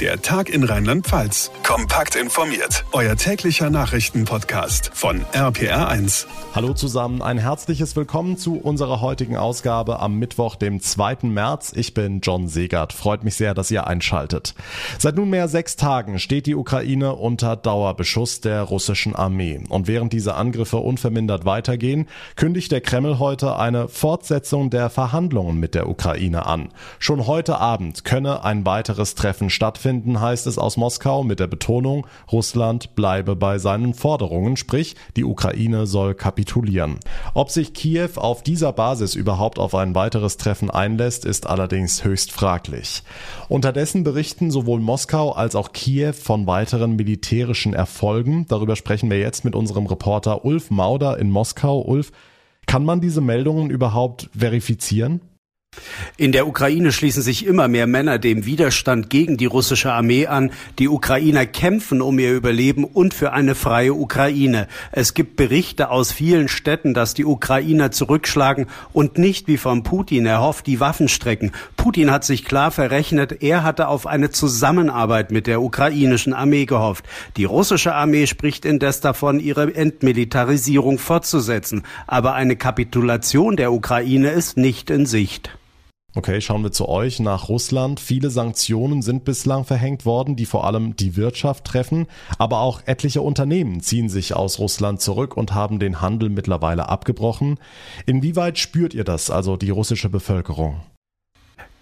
Der Tag in Rheinland-Pfalz. Kompakt informiert. Euer täglicher Nachrichtenpodcast von RPR1. Hallo zusammen, ein herzliches Willkommen zu unserer heutigen Ausgabe am Mittwoch, dem 2. März. Ich bin John Segert. Freut mich sehr, dass ihr einschaltet. Seit nunmehr sechs Tagen steht die Ukraine unter Dauerbeschuss der russischen Armee. Und während diese Angriffe unvermindert weitergehen, kündigt der Kreml heute eine Fortsetzung der Verhandlungen mit der Ukraine an. Schon heute Abend könne ein weiteres Treffen stattfinden stattfinden, heißt es aus Moskau mit der Betonung, Russland bleibe bei seinen Forderungen, sprich die Ukraine soll kapitulieren. Ob sich Kiew auf dieser Basis überhaupt auf ein weiteres Treffen einlässt, ist allerdings höchst fraglich. Unterdessen berichten sowohl Moskau als auch Kiew von weiteren militärischen Erfolgen. Darüber sprechen wir jetzt mit unserem Reporter Ulf Mauder in Moskau. Ulf, kann man diese Meldungen überhaupt verifizieren? In der Ukraine schließen sich immer mehr Männer dem Widerstand gegen die russische Armee an. Die Ukrainer kämpfen um ihr Überleben und für eine freie Ukraine. Es gibt Berichte aus vielen Städten, dass die Ukrainer zurückschlagen und nicht wie von Putin erhofft die Waffen strecken. Putin hat sich klar verrechnet, er hatte auf eine Zusammenarbeit mit der ukrainischen Armee gehofft. Die russische Armee spricht indes davon, ihre Entmilitarisierung fortzusetzen. Aber eine Kapitulation der Ukraine ist nicht in Sicht. Okay, schauen wir zu euch nach Russland. Viele Sanktionen sind bislang verhängt worden, die vor allem die Wirtschaft treffen, aber auch etliche Unternehmen ziehen sich aus Russland zurück und haben den Handel mittlerweile abgebrochen. Inwieweit spürt ihr das, also die russische Bevölkerung?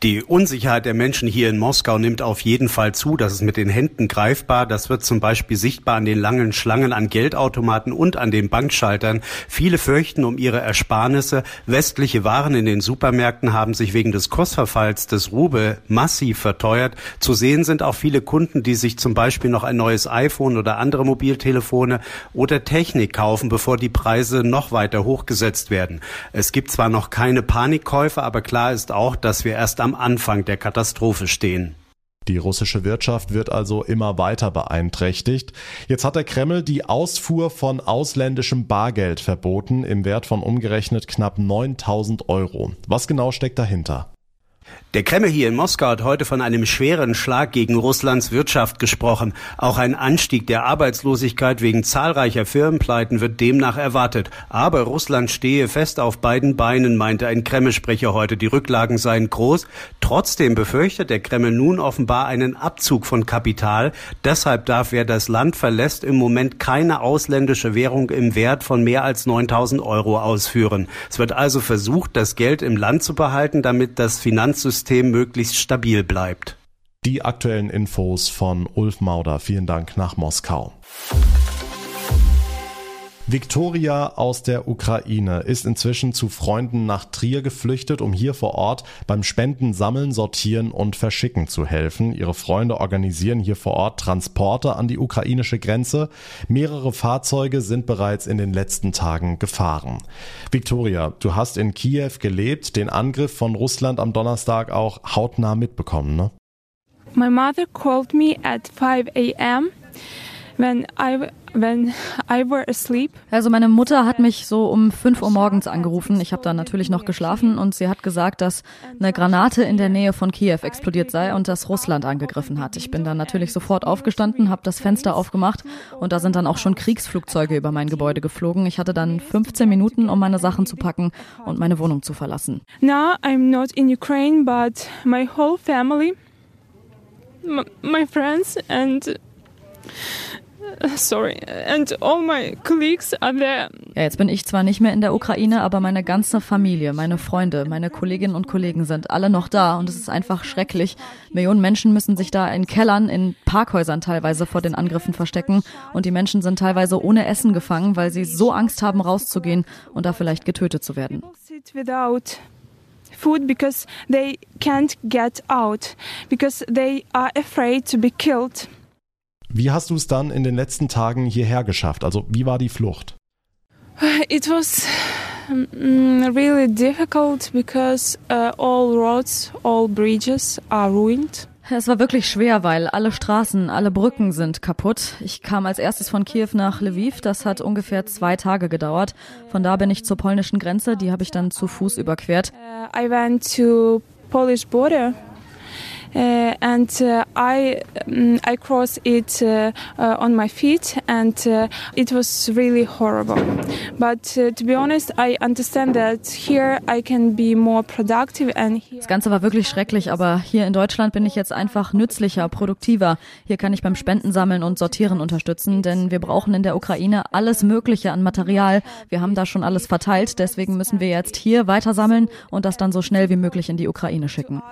Die Unsicherheit der Menschen hier in Moskau nimmt auf jeden Fall zu. Das ist mit den Händen greifbar. Das wird zum Beispiel sichtbar an den langen Schlangen an Geldautomaten und an den Bankschaltern. Viele fürchten um ihre Ersparnisse. Westliche Waren in den Supermärkten haben sich wegen des Kursverfalls des Rubel massiv verteuert. Zu sehen sind auch viele Kunden, die sich zum Beispiel noch ein neues iPhone oder andere Mobiltelefone oder Technik kaufen, bevor die Preise noch weiter hochgesetzt werden. Es gibt zwar noch keine Panikkäufe, aber klar ist auch, dass wir erst am am Anfang der Katastrophe stehen. Die russische Wirtschaft wird also immer weiter beeinträchtigt. Jetzt hat der Kreml die Ausfuhr von ausländischem Bargeld verboten im Wert von umgerechnet knapp 9000 Euro. Was genau steckt dahinter? Der Kreml hier in Moskau hat heute von einem schweren Schlag gegen Russlands Wirtschaft gesprochen. Auch ein Anstieg der Arbeitslosigkeit wegen zahlreicher Firmenpleiten wird demnach erwartet. Aber Russland stehe fest auf beiden Beinen, meinte ein Kreml-Sprecher heute. Die Rücklagen seien groß. Trotzdem befürchtet der Kreml nun offenbar einen Abzug von Kapital. Deshalb darf, wer das Land verlässt, im Moment keine ausländische Währung im Wert von mehr als 9000 Euro ausführen. Es wird also versucht, das Geld im Land zu behalten, damit das Finanzsystem System möglichst stabil bleibt. Die aktuellen Infos von Ulf Mauder. Vielen Dank nach Moskau. Victoria aus der Ukraine ist inzwischen zu Freunden nach Trier geflüchtet, um hier vor Ort beim Spenden sammeln, sortieren und verschicken zu helfen. Ihre Freunde organisieren hier vor Ort Transporte an die ukrainische Grenze. Mehrere Fahrzeuge sind bereits in den letzten Tagen gefahren. Victoria, du hast in Kiew gelebt, den Angriff von Russland am Donnerstag auch hautnah mitbekommen, ne? My mother called me at 5 a.m. when I when I were asleep. Also meine Mutter hat mich so um 5 Uhr morgens angerufen. Ich habe da natürlich noch geschlafen und sie hat gesagt, dass eine Granate in der Nähe von Kiew explodiert sei und dass Russland angegriffen hat. Ich bin dann natürlich sofort aufgestanden, habe das Fenster aufgemacht und da sind dann auch schon Kriegsflugzeuge über mein Gebäude geflogen. Ich hatte dann 15 Minuten, um meine Sachen zu packen und meine Wohnung zu verlassen. Now I'm not in Ukraine, but my whole family, my friends and Sorry, and all my colleagues are there. Ja, jetzt bin ich zwar nicht mehr in der Ukraine, aber meine ganze Familie, meine Freunde, meine Kolleginnen und Kollegen sind alle noch da und es ist einfach schrecklich. Millionen Menschen müssen sich da in Kellern, in Parkhäusern teilweise vor den Angriffen verstecken und die Menschen sind teilweise ohne Essen gefangen, weil sie so Angst haben, rauszugehen und da vielleicht getötet zu werden. Food because they can't get out, because they are afraid to be killed. Wie hast du es dann in den letzten Tagen hierher geschafft? Also wie war die Flucht? It was mm, really difficult because uh, all roads, all bridges are ruined. Es war wirklich schwer, weil alle Straßen, alle Brücken sind kaputt. Ich kam als erstes von Kiew nach Lviv. Das hat ungefähr zwei Tage gedauert. Von da bin ich zur polnischen Grenze. Die habe ich dann zu Fuß überquert. Uh, I went to Polish border uh, and uh, I um, I crossed it uh, uh, on my feet, and uh, it was really horrible. But to be honest, I understand that here I can be more productive and. Das Ganze war wirklich schrecklich, aber hier in Deutschland bin ich jetzt einfach nützlicher, produktiver. Hier kann ich beim Spendensammeln und Sortieren unterstützen, denn wir brauchen in der Ukraine alles Mögliche an Material. Wir haben da schon alles verteilt, deswegen müssen wir jetzt hier weiter sammeln und das dann so schnell wie möglich in die Ukraine schicken.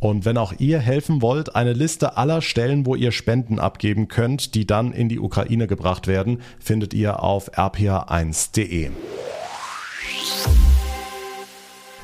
Und wenn auch ihr helfen wollt, eine Liste aller Stellen, wo ihr Spenden abgeben könnt, die dann in die Ukraine gebracht werden, findet ihr auf rpa1.de.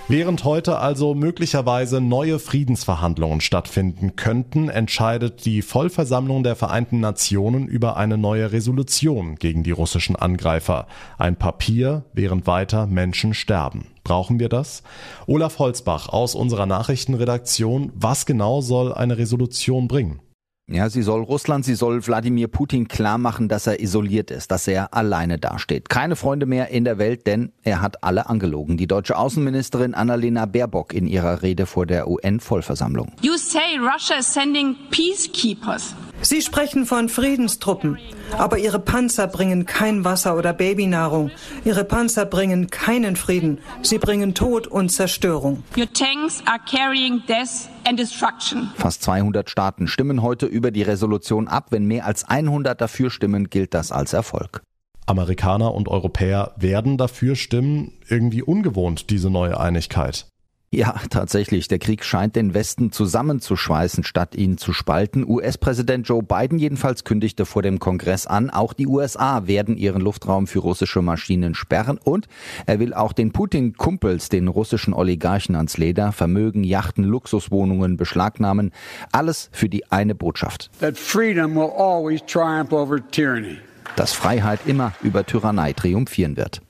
Während heute also möglicherweise neue Friedensverhandlungen stattfinden könnten, entscheidet die Vollversammlung der Vereinten Nationen über eine neue Resolution gegen die russischen Angreifer. Ein Papier, während weiter Menschen sterben. Brauchen wir das? Olaf Holzbach aus unserer Nachrichtenredaktion. Was genau soll eine Resolution bringen? Ja, sie soll Russland, sie soll Wladimir Putin klar machen, dass er isoliert ist, dass er alleine dasteht. Keine Freunde mehr in der Welt, denn er hat alle angelogen. Die deutsche Außenministerin Annalena Baerbock in ihrer Rede vor der UN-Vollversammlung. You say Russia is sending peacekeepers. Sie sprechen von Friedenstruppen, aber ihre Panzer bringen kein Wasser oder Babynahrung. Ihre Panzer bringen keinen Frieden. Sie bringen Tod und Zerstörung. Your tanks are carrying death and destruction. Fast 200 Staaten stimmen heute über die Resolution ab. Wenn mehr als 100 dafür stimmen, gilt das als Erfolg. Amerikaner und Europäer werden dafür stimmen. Irgendwie ungewohnt, diese neue Einigkeit. Ja, tatsächlich. Der Krieg scheint den Westen zusammenzuschweißen, statt ihn zu spalten. US-Präsident Joe Biden jedenfalls kündigte vor dem Kongress an, auch die USA werden ihren Luftraum für russische Maschinen sperren und er will auch den Putin-Kumpels, den russischen Oligarchen ans Leder, Vermögen, Yachten, Luxuswohnungen beschlagnahmen. Alles für die eine Botschaft. That freedom will always triumph over tyranny. Dass Freiheit immer über Tyrannei triumphieren wird.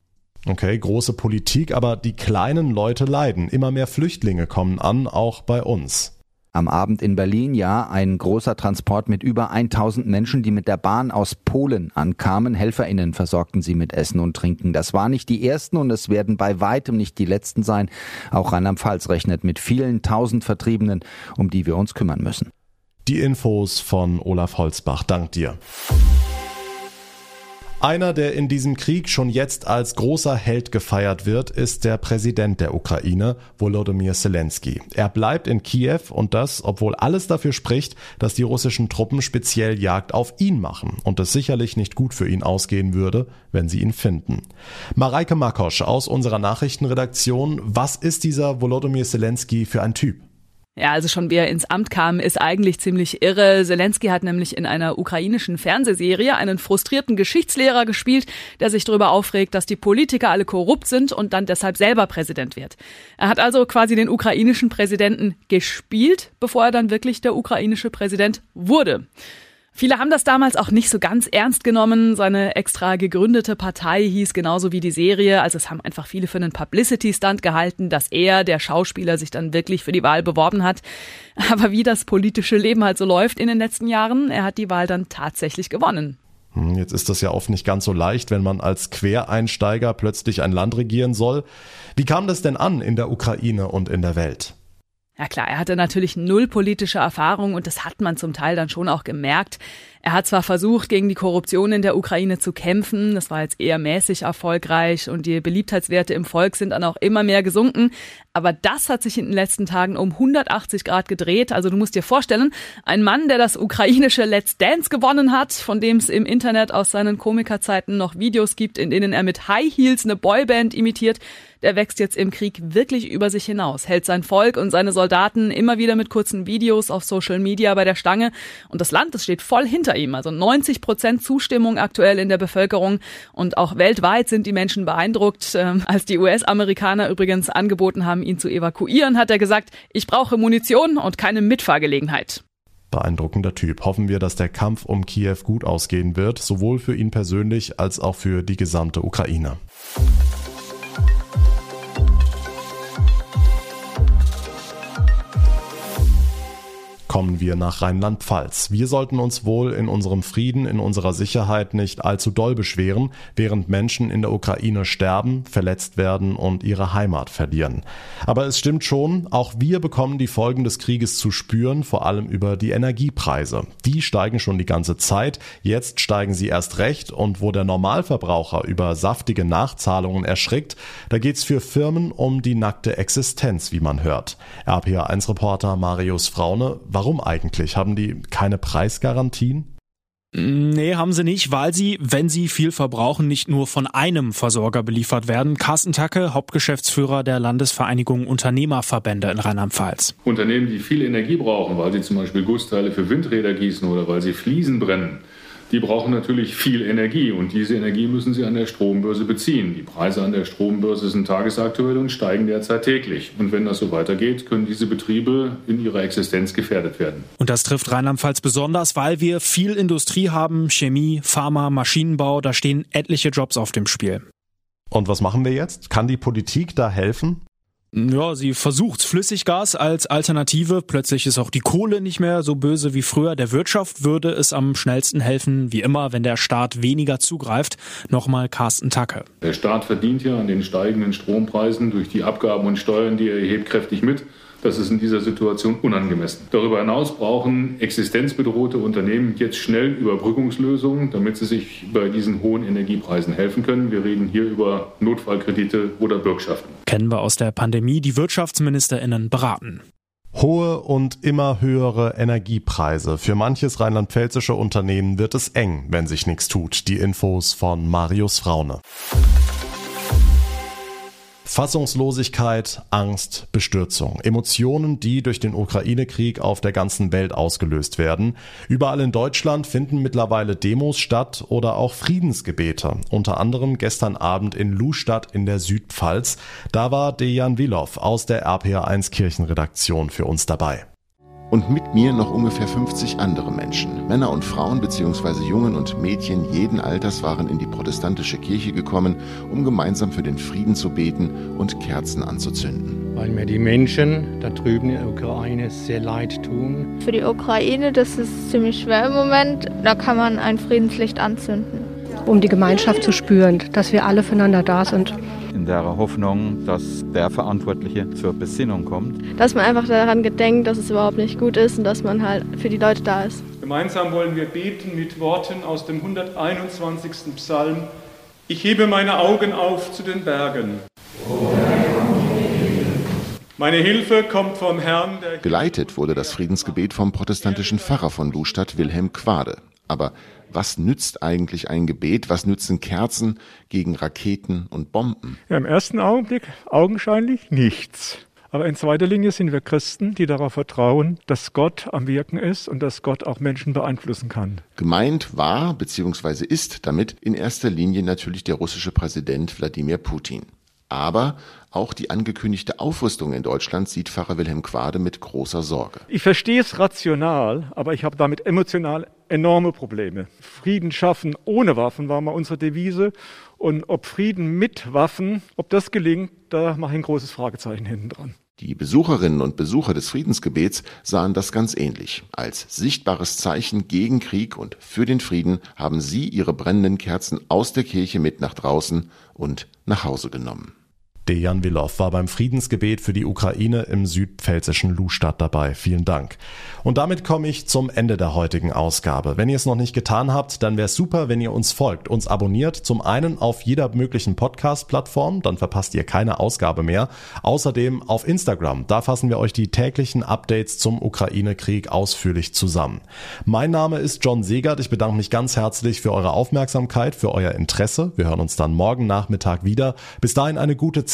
Okay, große Politik, aber die kleinen Leute leiden. Immer mehr Flüchtlinge kommen an, auch bei uns. Am Abend in Berlin, ja, ein großer Transport mit über 1000 Menschen, die mit der Bahn aus Polen ankamen. HelferInnen versorgten sie mit Essen und Trinken. Das waren nicht die ersten und es werden bei weitem nicht die letzten sein. Auch Rheinland-Pfalz rechnet mit vielen tausend Vertriebenen, um die wir uns kümmern müssen. Die Infos von Olaf Holzbach. Dank dir. Einer, der in diesem Krieg schon jetzt als großer Held gefeiert wird, ist der Präsident der Ukraine, Volodymyr Zelensky. Er bleibt in Kiew und das, obwohl alles dafür spricht, dass die russischen Truppen speziell Jagd auf ihn machen und es sicherlich nicht gut für ihn ausgehen würde, wenn sie ihn finden. Mareike Makosch aus unserer Nachrichtenredaktion, was ist dieser Volodymyr Zelensky für ein Typ? Ja, also schon wie er ins Amt kam, ist eigentlich ziemlich irre. Zelensky hat nämlich in einer ukrainischen Fernsehserie einen frustrierten Geschichtslehrer gespielt, der sich darüber aufregt, dass die Politiker alle korrupt sind und dann deshalb selber Präsident wird. Er hat also quasi den ukrainischen Präsidenten gespielt, bevor er dann wirklich der ukrainische Präsident wurde. Viele haben das damals auch nicht so ganz ernst genommen. Seine extra gegründete Partei hieß genauso wie die Serie. Also es haben einfach viele für einen Publicity-Stunt gehalten, dass er, der Schauspieler, sich dann wirklich für die Wahl beworben hat. Aber wie das politische Leben halt so läuft in den letzten Jahren, er hat die Wahl dann tatsächlich gewonnen. Hm, jetzt ist das ja oft nicht ganz so leicht, wenn man als Quereinsteiger plötzlich ein Land regieren soll. Wie kam das denn an in der Ukraine und in der Welt? Ja klar, er hatte natürlich null politische Erfahrung und das hat man zum Teil dann schon auch gemerkt. Er hat zwar versucht, gegen die Korruption in der Ukraine zu kämpfen, das war jetzt eher mäßig erfolgreich und die Beliebtheitswerte im Volk sind dann auch immer mehr gesunken, aber das hat sich in den letzten Tagen um 180 Grad gedreht. Also du musst dir vorstellen, ein Mann, der das ukrainische Let's Dance gewonnen hat, von dem es im Internet aus seinen Komikerzeiten noch Videos gibt, in denen er mit High Heels eine Boyband imitiert, der wächst jetzt im Krieg wirklich über sich hinaus, hält sein Volk und seine Soldaten immer wieder mit kurzen Videos auf Social Media bei der Stange und das Land, das steht voll hinter ihm. Also 90 Prozent Zustimmung aktuell in der Bevölkerung und auch weltweit sind die Menschen beeindruckt. Ähm, als die US-Amerikaner übrigens angeboten haben, ihn zu evakuieren, hat er gesagt, ich brauche Munition und keine Mitfahrgelegenheit. Beeindruckender Typ. Hoffen wir, dass der Kampf um Kiew gut ausgehen wird, sowohl für ihn persönlich als auch für die gesamte Ukraine. Kommen wir nach Rheinland-Pfalz. Wir sollten uns wohl in unserem Frieden, in unserer Sicherheit nicht allzu doll beschweren, während Menschen in der Ukraine sterben, verletzt werden und ihre Heimat verlieren. Aber es stimmt schon, auch wir bekommen die Folgen des Krieges zu spüren, vor allem über die Energiepreise. Die steigen schon die ganze Zeit, jetzt steigen sie erst recht und wo der Normalverbraucher über saftige Nachzahlungen erschrickt, da geht's für Firmen um die nackte Existenz, wie man hört. RPA1-Reporter Marius Fraune, warum eigentlich? Haben die keine Preisgarantien? Nee, haben sie nicht, weil sie, wenn sie viel verbrauchen, nicht nur von einem Versorger beliefert werden. Carsten Tacke, Hauptgeschäftsführer der Landesvereinigung Unternehmerverbände in Rheinland-Pfalz. Unternehmen, die viel Energie brauchen, weil sie zum Beispiel Gussteile für Windräder gießen oder weil sie Fliesen brennen, die brauchen natürlich viel Energie und diese Energie müssen sie an der Strombörse beziehen. Die Preise an der Strombörse sind tagesaktuell und steigen derzeit täglich. Und wenn das so weitergeht, können diese Betriebe in ihrer Existenz gefährdet werden. Und das trifft Rheinland-Pfalz besonders, weil wir viel Industrie haben, Chemie, Pharma, Maschinenbau, da stehen etliche Jobs auf dem Spiel. Und was machen wir jetzt? Kann die Politik da helfen? Ja, sie versucht Flüssiggas als Alternative. Plötzlich ist auch die Kohle nicht mehr so böse wie früher. Der Wirtschaft würde es am schnellsten helfen, wie immer, wenn der Staat weniger zugreift. Nochmal Carsten Tacke. Der Staat verdient ja an den steigenden Strompreisen durch die Abgaben und Steuern, die er erhebt, kräftig mit. Das ist in dieser Situation unangemessen. Darüber hinaus brauchen existenzbedrohte Unternehmen jetzt schnell Überbrückungslösungen, damit sie sich bei diesen hohen Energiepreisen helfen können. Wir reden hier über Notfallkredite oder Bürgschaften. Kennen wir aus der Pandemie, die Wirtschaftsministerinnen beraten. Hohe und immer höhere Energiepreise. Für manches rheinland-pfälzische Unternehmen wird es eng, wenn sich nichts tut. Die Infos von Marius Fraune. Fassungslosigkeit, Angst, Bestürzung. Emotionen, die durch den Ukraine-Krieg auf der ganzen Welt ausgelöst werden. Überall in Deutschland finden mittlerweile Demos statt oder auch Friedensgebete. Unter anderem gestern Abend in Lustadt in der Südpfalz. Da war Dejan Wilow aus der RPA1 Kirchenredaktion für uns dabei und mit mir noch ungefähr 50 andere Menschen. Männer und Frauen bzw. Jungen und Mädchen jeden Alters waren in die protestantische Kirche gekommen, um gemeinsam für den Frieden zu beten und Kerzen anzuzünden. Weil mir die Menschen da drüben in der Ukraine sehr leid tun. Für die Ukraine, das ist ziemlich schwer im Moment, da kann man ein Friedenslicht anzünden. Um die Gemeinschaft zu spüren, dass wir alle füreinander da sind in der Hoffnung, dass der Verantwortliche zur Besinnung kommt. Dass man einfach daran gedenkt, dass es überhaupt nicht gut ist und dass man halt für die Leute da ist. Gemeinsam wollen wir beten mit Worten aus dem 121. Psalm. Ich hebe meine Augen auf zu den Bergen. Meine Hilfe kommt vom Herrn. Geleitet wurde das Friedensgebet vom protestantischen Pfarrer von Lustadt, Wilhelm Quade. Aber was nützt eigentlich ein Gebet? Was nützen Kerzen gegen Raketen und Bomben? Ja, Im ersten Augenblick augenscheinlich nichts. Aber in zweiter Linie sind wir Christen, die darauf vertrauen, dass Gott am Wirken ist und dass Gott auch Menschen beeinflussen kann. Gemeint war bzw. ist damit in erster Linie natürlich der russische Präsident Wladimir Putin. Aber auch die angekündigte Aufrüstung in Deutschland sieht Pfarrer Wilhelm Quade mit großer Sorge. Ich verstehe es rational, aber ich habe damit emotional enorme Probleme. Frieden schaffen ohne Waffen war mal unsere Devise. Und ob Frieden mit Waffen, ob das gelingt, da mache ich ein großes Fragezeichen hinten dran. Die Besucherinnen und Besucher des Friedensgebets sahen das ganz ähnlich. Als sichtbares Zeichen gegen Krieg und für den Frieden haben sie ihre brennenden Kerzen aus der Kirche mit nach draußen und nach Hause genommen. Dejan Wilow war beim Friedensgebet für die Ukraine im südpfälzischen Lustadt dabei. Vielen Dank. Und damit komme ich zum Ende der heutigen Ausgabe. Wenn ihr es noch nicht getan habt, dann wäre es super, wenn ihr uns folgt, uns abonniert. Zum einen auf jeder möglichen Podcast-Plattform, dann verpasst ihr keine Ausgabe mehr. Außerdem auf Instagram, da fassen wir euch die täglichen Updates zum Ukraine-Krieg ausführlich zusammen. Mein Name ist John Segert. Ich bedanke mich ganz herzlich für eure Aufmerksamkeit, für euer Interesse. Wir hören uns dann morgen Nachmittag wieder. Bis dahin eine gute Zeit